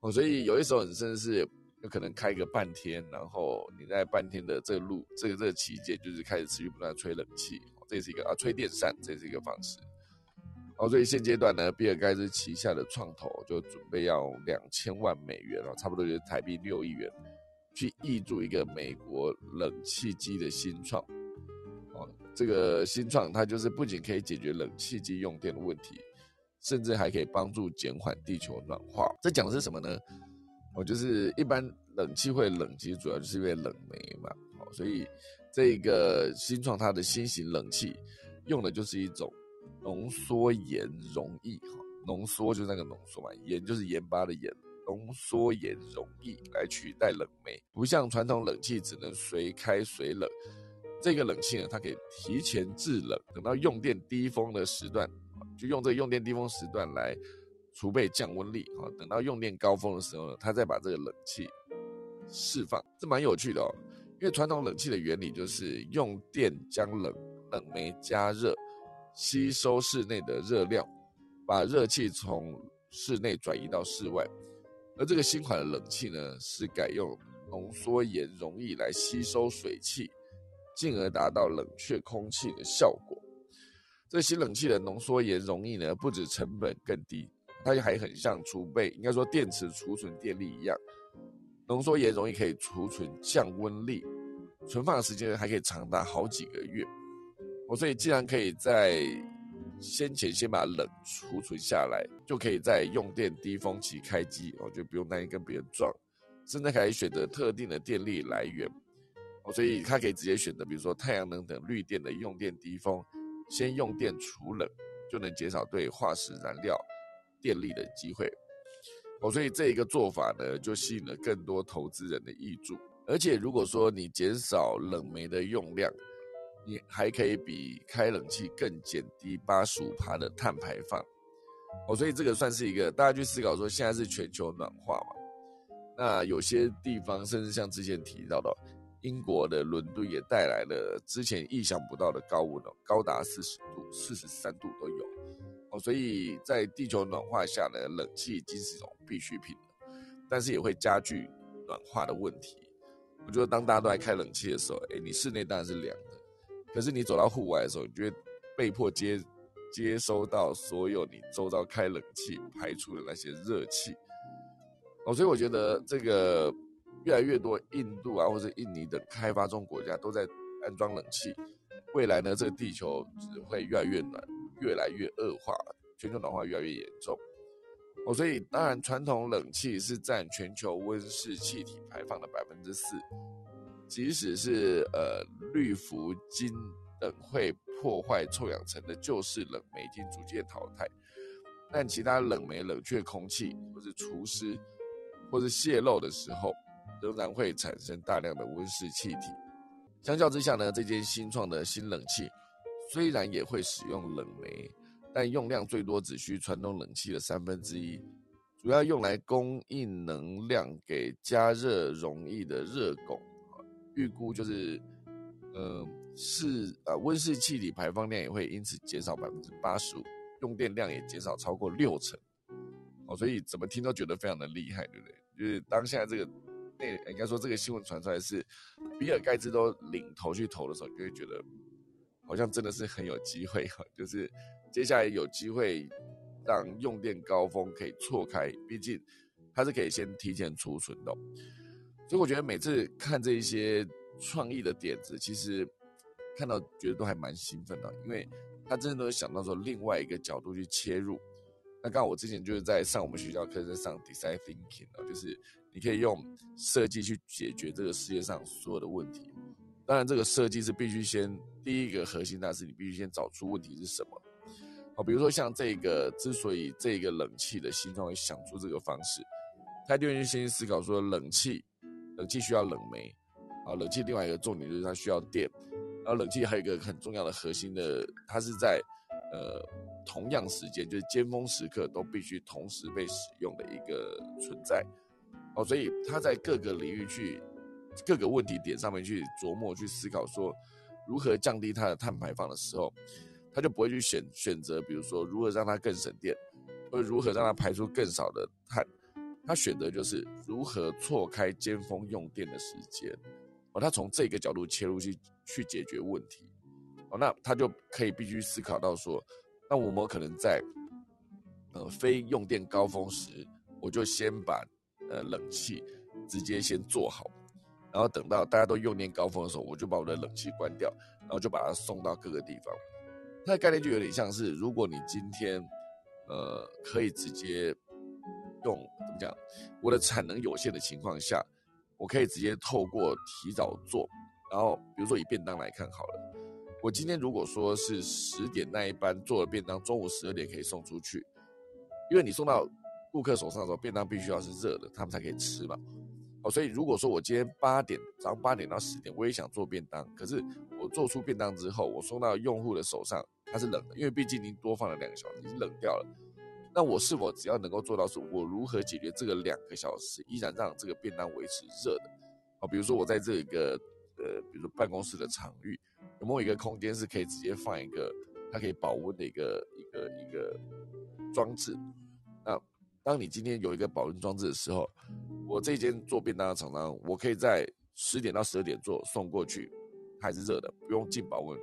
哦，所以有些时候你甚至是。有可能开个半天，然后你在半天的这个路，这个这个期间，就是开始持续不断吹冷气，这是一个啊吹电扇，这是一个方式。哦，所以现阶段呢，比尔盖茨旗下的创投就准备要两千万美元哦，差不多就是台币六亿元，去挹注一个美国冷气机的新创。哦，这个新创它就是不仅可以解决冷气机用电的问题，甚至还可以帮助减缓地球暖化。这讲的是什么呢？哦，就是一般冷气会冷，其实主要就是因为冷媒嘛。哦，所以这个新创它的新型冷气用的就是一种浓缩盐溶液，哈，浓缩就是那个浓缩嘛，盐就是盐巴的盐，浓缩盐溶液来取代冷媒，不像传统冷气只能随开随冷，这个冷气呢，它可以提前制冷，等到用电低峰的时段，就用这个用电低峰时段来。储备降温力啊，等到用电高峰的时候呢，它再把这个冷气释放，这蛮有趣的哦。因为传统冷气的原理就是用电将冷冷媒加热，吸收室内的热量，把热气从室内转移到室外。而这个新款的冷气呢，是改用浓缩盐溶液来吸收水汽，进而达到冷却空气的效果。这新冷气的浓缩盐溶液呢，不止成本更低。它还很像储备，应该说电池储存电力一样，浓缩盐容易可以储存降温力，存放的时间还可以长达好几个月。我所以既然可以在先前先把冷储存下来，就可以在用电低峰期开机，我就不用担心跟别人撞，甚至可以选择特定的电力来源。哦，所以它可以直接选择，比如说太阳能等绿电的用电低峰，先用电储冷，就能减少对化石燃料。电力的机会，哦，所以这一个做法呢，就吸引了更多投资人的益注。而且，如果说你减少冷媒的用量，你还可以比开冷气更减低八十五帕的碳排放。哦，所以这个算是一个大家去思考说，现在是全球暖化嘛？那有些地方甚至像之前提到的，英国的伦敦也带来了之前意想不到的高温哦，高达四十度、四十三度都有哦。所以在地球暖化下呢，冷气已经是一种必需品了，但是也会加剧暖化的问题。我觉得当大家都在开冷气的时候，哎，你室内当然是凉的，可是你走到户外的时候，你就会被迫接接收到所有你周遭开冷气排出的那些热气。哦，所以我觉得这个越来越多印度啊或者印尼等开发中国家都在安装冷气，未来呢，这个地球只会越来越暖，越来越恶化，全球暖化越来越严重。哦，所以当然，传统冷气是占全球温室气体排放的百分之四，即使是呃氯氟金等会破坏臭氧层的旧式冷媒已经逐渐淘汰，但其他冷媒冷却空气或是除湿或是泄漏的时候，仍然会产生大量的温室气体。相较之下呢，这间新创的新冷气虽然也会使用冷媒。但用量最多只需传统冷气的三分之一，主要用来供应能量给加热容易的热拱，预估就是，呃，是呃温室气体排放量也会因此减少百分之八十五，用电量也减少超过六成，哦，所以怎么听都觉得非常的厉害，对不对？就是当下这个那应该说这个新闻传出来是比尔盖茨都领头去投的时候，就会觉得好像真的是很有机会哈，就是。接下来有机会让用电高峰可以错开，毕竟它是可以先提前储存的，所以我觉得每次看这一些创意的点子，其实看到觉得都还蛮兴奋的，因为他真的都想到说另外一个角度去切入。那刚好我之前就是在上我们学校课在上 design thinking 啊，就是你可以用设计去解决这个世界上所有的问题。当然，这个设计是必须先第一个核心，那是你必须先找出问题是什么。好，比如说像这个，之所以这个冷气的形状会想出这个方式，他就先先思考说，冷气，冷气需要冷媒，啊，冷气另外一个重点就是它需要电，然后冷气还有一个很重要的核心的，它是在呃同样时间，就是尖峰时刻都必须同时被使用的一个存在，哦，所以他在各个领域去各个问题点上面去琢磨去思考说，如何降低它的碳排放的时候。他就不会去选选择，比如说如何让它更省电，或者如何让它排出更少的碳。他选择就是如何错开尖峰用电的时间。哦，他从这个角度切入去去解决问题。哦，那他就可以必须思考到说，那我们可能在呃非用电高峰时，我就先把呃冷气直接先做好，然后等到大家都用电高峰的时候，我就把我的冷气关掉，然后就把它送到各个地方。它的概念就有点像是，如果你今天，呃，可以直接用怎么讲？我的产能有限的情况下，我可以直接透过提早做，然后比如说以便当来看好了，我今天如果说是十点那一班做了便当，中午十二点可以送出去，因为你送到顾客手上的时候，便当必须要是热的，他们才可以吃嘛。哦，所以如果说我今天八点早上八点到十点，我也想做便当，可是我做出便当之后，我送到用户的手上。它是冷的，因为毕竟已经多放了两个小时，已经冷掉了。那我是否只要能够做到，是我如何解决这个两个小时，依然让这个便当维持热的？啊，比如说我在这个呃，比如说办公室的场域，有没有一个空间是可以直接放一个它可以保温的一个一个一个装置？那当你今天有一个保温装置的时候，我这间做便当的厂商，我可以在十点到十二点做送过去，还是热的，不用进保温。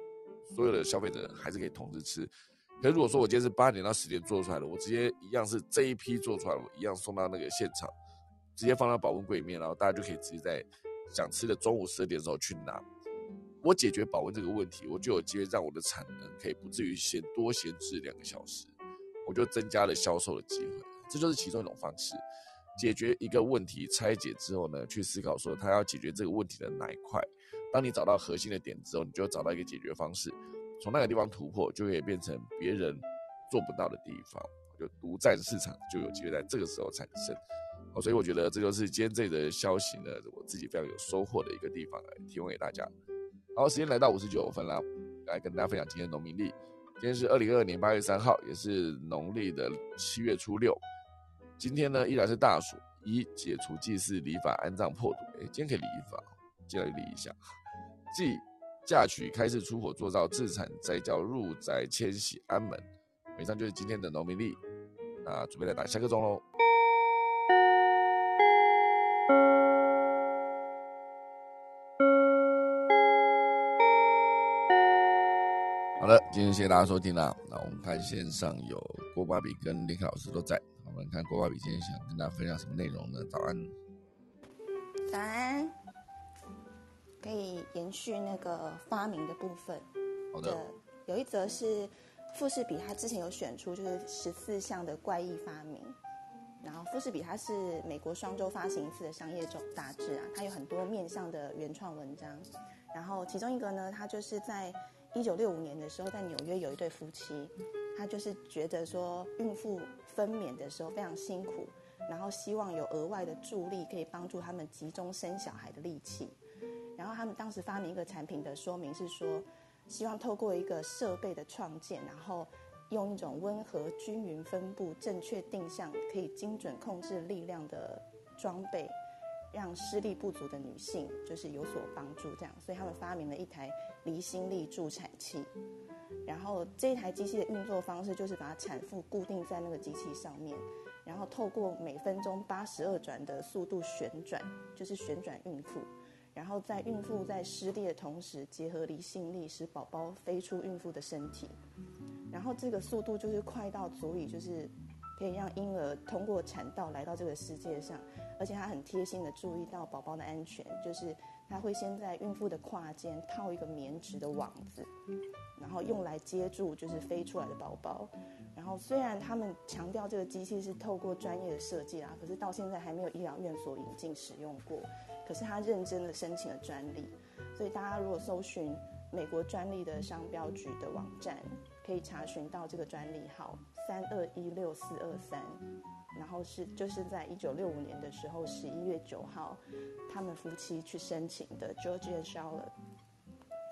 所有的消费者还是可以同时吃，可如果说我今天是八点到十点做出来的，我直接一样是这一批做出来我一样送到那个现场，直接放到保温柜里面，然后大家就可以直接在想吃的中午十二点的时候去拿。我解决保温这个问题，我就有机会让我的产能可以不至于先多闲置两个小时，我就增加了销售的机会。这就是其中一种方式，解决一个问题拆解之后呢，去思考说他要解决这个问题的哪一块。当你找到核心的点之后，你就找到一个解决方式，从那个地方突破，就可以变成别人做不到的地方，就独占市场，就有机会在这个时候产生。哦，所以我觉得这就是今天这个消息呢，我自己非常有收获的一个地方，来提供给大家。好，时间来到五十九分了，来跟大家分享今天农民历。今天是二零二二年八月三号，也是农历的七月初六。今天呢，依然是大暑，一解除祭祀礼法安葬破土。哎，今天可以礼法，进来礼一下。祭嫁娶、开市、出火、做灶、自产、斋教、入宅、迁徙、安门。以上就是今天的农民历，那准备来打下个钟喽。好了，今天谢谢大家收听啦。那我们看线上有郭爸比跟林凯老师都在，我们看郭爸比今天想跟大家分享什么内容呢？早安。早安，可以延续那个发明的部分。好的，有一则是富士比，他之前有选出就是十四项的怪异发明。然后富士比它是美国双周发行一次的商业周杂志啊，它有很多面向的原创文章。然后其中一个呢，它就是在一九六五年的时候，在纽约有一对夫妻，他就是觉得说孕妇分娩的时候非常辛苦，然后希望有额外的助力可以帮助他们集中生小孩的力气。然后他们当时发明一个产品的说明是说，希望透过一个设备的创建，然后。用一种温和、均匀分布、正确定向、可以精准控制力量的装备，让视力不足的女性就是有所帮助。这样，所以他们发明了一台离心力助产器。然后这一台机器的运作方式就是把产妇固定在那个机器上面，然后透过每分钟八十二转的速度旋转，就是旋转孕妇。然后在孕妇在施力的同时，结合离心力，使宝宝飞出孕妇的身体。然后这个速度就是快到足以，就是可以让婴儿通过产道来到这个世界上，而且他很贴心的注意到宝宝的安全，就是他会先在孕妇的胯间套一个棉质的网子，然后用来接住就是飞出来的宝宝。然后虽然他们强调这个机器是透过专业的设计啦，可是到现在还没有医疗院所引进使用过。可是他认真的申请了专利，所以大家如果搜寻美国专利的商标局的网站。可以查询到这个专利号三二一六四二三，然后是就是在一九六五年的时候十一月九号，他们夫妻去申请的 George and Charlotte。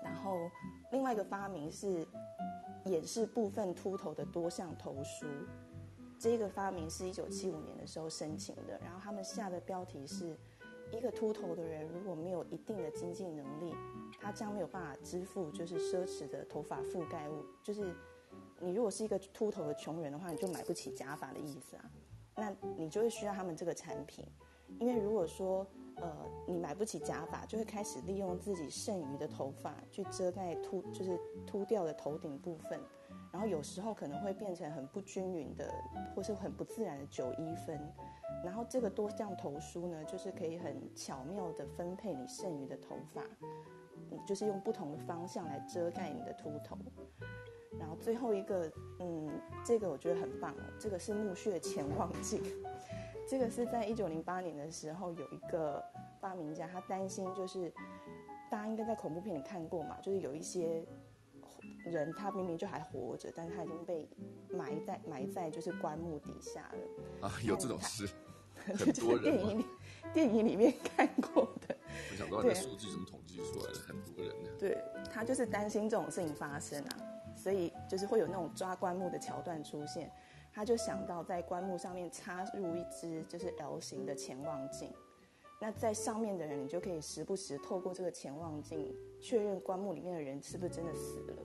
然后另外一个发明是掩饰部分秃头的多项头梳，这个发明是一九七五年的时候申请的，然后他们下的标题是一个秃头的人如果没有一定的经济能力。他将没有办法支付就是奢侈的头发覆盖物，就是你如果是一个秃头的穷人的话，你就买不起假发的意思啊。那你就会需要他们这个产品，因为如果说呃你买不起假发，就会开始利用自己剩余的头发去遮盖秃就是秃掉的头顶部分，然后有时候可能会变成很不均匀的或是很不自然的九一分，然后这个多项头梳呢，就是可以很巧妙的分配你剩余的头发。就是用不同的方向来遮盖你的秃头，然后最后一个，嗯，这个我觉得很棒，这个是墓穴潜望镜，这个是在一九零八年的时候有一个发明家，他担心就是大家应该在恐怖片里看过嘛，就是有一些人他明明就还活着，但是他已经被埋在埋在就是棺木底下了啊，有这种事，很多人电影里电影里面看过的。没想到这数据怎么统计出来的？很多人呢。对他就是担心这种事情发生啊，所以就是会有那种抓棺木的桥段出现。他就想到在棺木上面插入一只就是 L 型的潜望镜，那在上面的人，你就可以时不时透过这个潜望镜确认棺木里面的人是不是真的死了。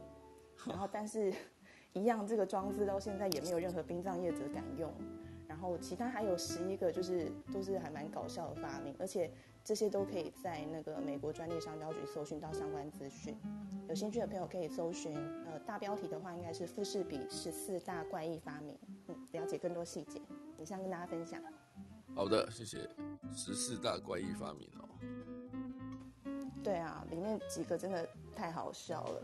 然后，但是 一样，这个装置到现在也没有任何殡葬业者敢用。然后，其他还有十一个，就是都是还蛮搞笑的发明，而且。这些都可以在那个美国专利商标局搜寻到相关资讯。有兴趣的朋友可以搜寻，呃，大标题的话应该是富士比十四大怪异发明，嗯，了解更多细节。以上跟大家分享。好的，谢谢。十四大怪异发明哦。对啊，里面几个真的太好笑了。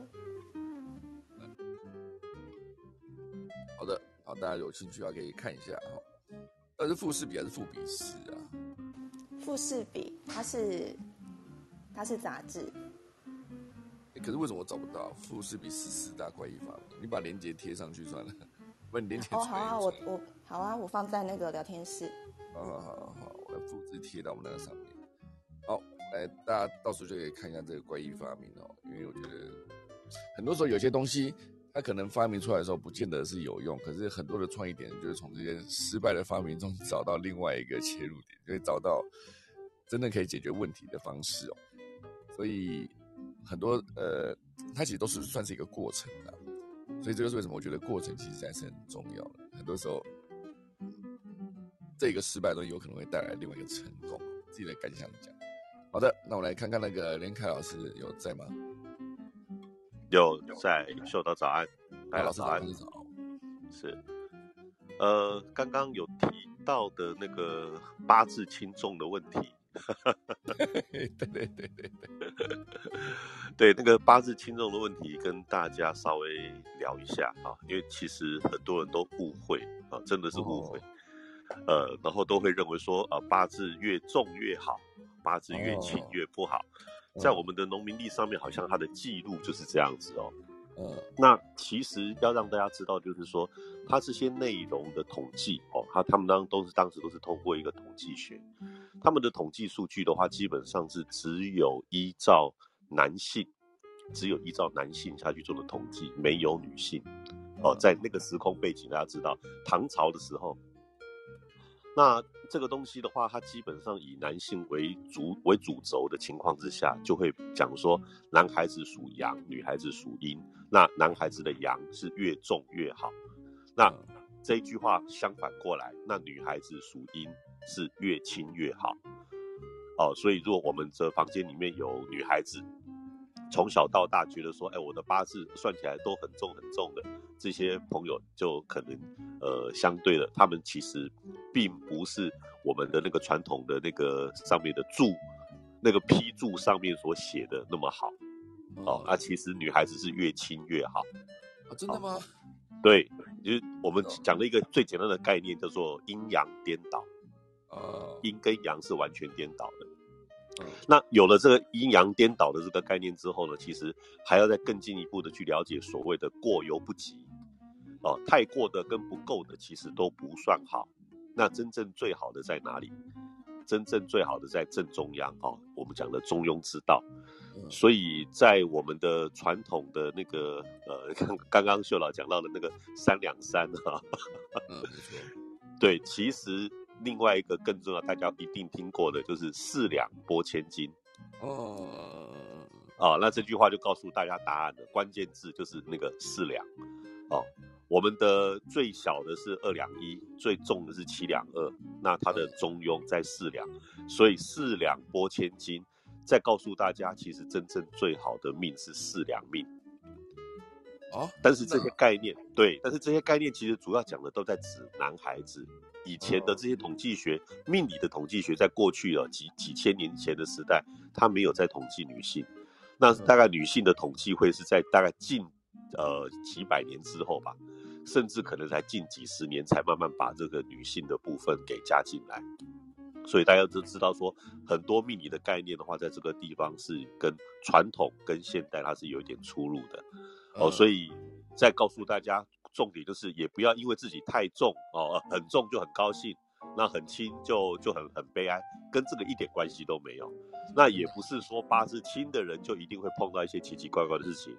的，好，大家有兴趣啊可以看一下哈。那是富士比还是富比士啊？富士比，它是它是杂志。可是为什么我找不到富士比十四大怪异发明？你把链接贴上去算了，不然你链接。哦，好啊，我我好啊，我放在那个聊天室。好好好好，我来复制贴到我们那个上面。好，来大家到时候就可以看一下这个怪异发明哦，因为我觉得很多时候有些东西。它可能发明出来的时候不见得是有用，可是很多的创意点就是从这些失败的发明中找到另外一个切入点，就会找到真的可以解决问题的方式哦。所以很多呃，它其实都是算是一个过程的。所以这个是为什么我觉得过程其实还是很重要的。很多时候，这个失败都有可能会带来另外一个成功。自己的感想讲。好的，那我来看看那个连凯老师有在吗？有在秀到早安，大家早安，是，呃，刚刚有提到的那个八字轻重的问题，对对对对对，对那个八字轻重的问题，跟大家稍微聊一下啊，因为其实很多人都误会啊，真的是误会，呃，然后都会认为说啊，八字越重越好，八字越轻越不好，在我们的农民历上面，好像它的记录就是这样子哦。嗯，那其实要让大家知道，就是说，它这些内容的统计哦，他他们当都是当时都是通过一个统计学，他们的统计数据的话，基本上是只有依照男性，只有依照男性下去做的统计，没有女性。哦，在那个时空背景，大家知道唐朝的时候，那这个东西的话，它基本上以男性为主为主轴的情况之下，就会讲说，男孩子属阳，女孩子属阴。那男孩子的阳是越重越好。那这一句话相反过来，那女孩子属阴是越轻越好。哦，所以如果我们这房间里面有女孩子，从小到大觉得说，哎，我的八字算起来都很重很重的，这些朋友就可能，呃，相对的，他们其实并不是我们的那个传统的那个上面的注，那个批注上面所写的那么好。哦，那其实女孩子是越轻越好。啊，真的吗？对，就是我们讲了一个最简单的概念，叫做阴阳颠倒。呃，阴跟阳是完全颠倒的。那有了这个阴阳颠倒的这个概念之后呢，其实还要再更进一步的去了解所谓的过犹不及，哦，太过的跟不够的其实都不算好。那真正最好的在哪里？真正最好的在正中央哦，我们讲的中庸之道。所以在我们的传统的那个呃，刚刚刚秀老讲到的那个三两三哈，嗯，对，其实。另外一个更重要，大家一定听过的就是“四两拨千斤”。哦，啊，那这句话就告诉大家答案了，关键字就是那个“四两”。哦，我们的最小的是二两一，最重的是七两二，那它的中庸在四两，所以四两拨千斤。再告诉大家，其实真正最好的命是四两命。哦，但是这些概念对，但是这些概念其实主要讲的都在指男孩子。以前的这些统计学、命理的统计学，在过去了几几千年前的时代，它没有在统计女性。那大概女性的统计会是在大概近呃几百年之后吧，甚至可能才近几十年才慢慢把这个女性的部分给加进来。所以大家都知道说，很多命理的概念的话，在这个地方是跟传统跟现代它是有一点出入的。哦，所以再告诉大家。重点就是，也不要因为自己太重哦，很重就很高兴，那很轻就就很很悲哀，跟这个一点关系都没有。那也不是说八字轻的人就一定会碰到一些奇奇怪怪的事情，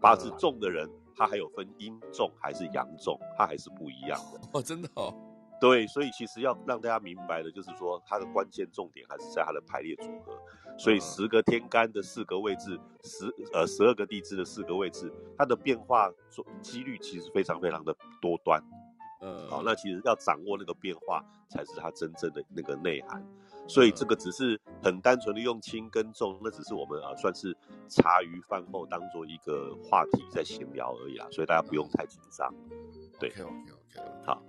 八字重的人他还有分阴重还是阳重，他还是不一样的哦，真的哦。对，所以其实要让大家明白的，就是说它的关键重点还是在它的排列组合。所以十个天干的四个位置，十呃十二个地支的四个位置，它的变化几率其实非常非常的多端。嗯，好，那其实要掌握那个变化，才是它真正的那个内涵。所以这个只是很单纯的用轻跟重，那只是我们啊算是茶余饭后当做一个话题在闲聊而已啦。所以大家不用太紧张。对，OK OK OK，好。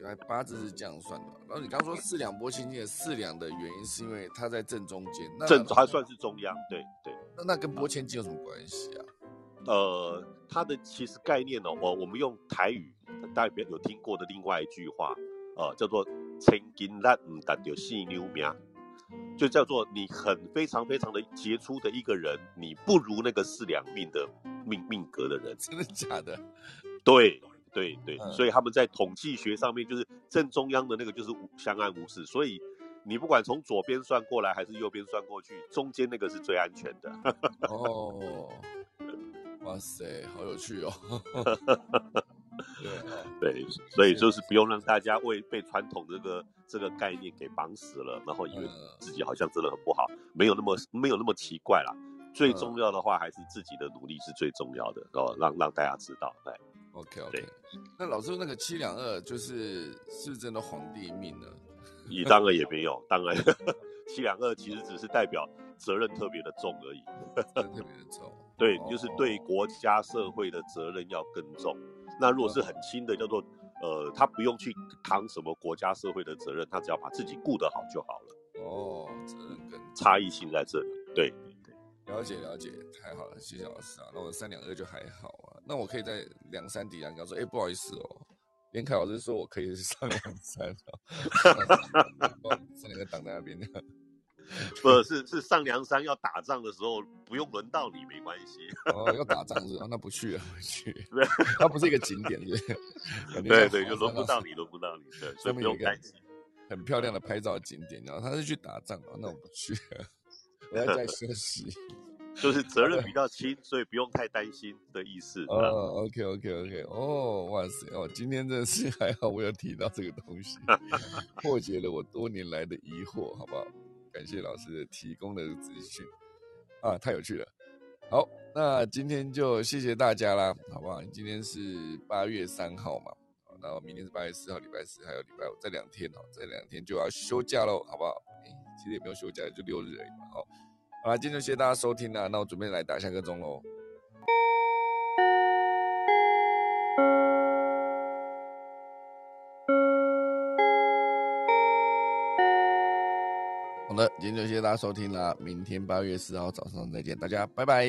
原来八字是这样算的。然后你刚说四两拨千斤的四两的原因，是因为它在正中间，正还算是中央。对对。那那跟拨千斤有什么关系啊？呃，它的其实概念呢，我我们用台语，大家有听过的另外一句话，呃，叫做“千金难唔达掉细妞命”，就叫做你很非常非常的杰出的一个人，你不如那个四两命的命命格的人。真的假的？对。对对，所以他们在统计学上面，就是正中央的那个就是相安无事，所以你不管从左边算过来还是右边算过去，中间那个是最安全的。哦，哇塞，好有趣哦。对对，所以就是不用让大家为被传统这个这个概念给绑死了，然后以为自己好像真的很不好，没有那么没有那么奇怪啦。最重要的话还是自己的努力是最重要的，哦，让让大家知道，对。OK OK，那老师那个七两二就是是真的皇帝命呢？你当然也没有，当然七两二其实只是代表责任特别的重而已，特别的重。对，就是对国家社会的责任要更重。那如果是很轻的，叫做呃，他不用去扛什么国家社会的责任，他只要把自己顾得好就好了。哦，责任跟差异性在这里。对对对，了解了解，太好了，谢谢老师啊。那我三两二就还好啊，那我可以在两三底啊，你刚说，哎，不好意思哦，连凯老师说我可以上两三啊，三两个挡在那边。不是是上梁山要打仗的时候，不用轮到你没关系。哦，要打仗是啊，那不去啊，不去。它不是一个景点，是。对对，就轮不到你，轮不到你，对，所以不用担心。很漂亮的拍照景点，然后他是去打仗啊，那我不去，我要在休息。就是责任比较轻，所以不用太担心的意思。哦，OK OK OK，哦，哇塞，哦，今天真的是还好，我有提到这个东西，破解了我多年来的疑惑，好不好？感谢老师提供的资讯啊，太有趣了。好，那今天就谢谢大家啦，好不好？今天是八月三号嘛，然后明天是八月四号，礼拜四还有礼拜五，这两天哦，这两天就要休假喽，好不好？其实也没有休假，就六日而已嘛。好，好了，今天就谢谢大家收听啦，那我准备来打下个钟喽。好的，今天就谢谢大家收听啦，明天八月四号早上再见，大家拜拜。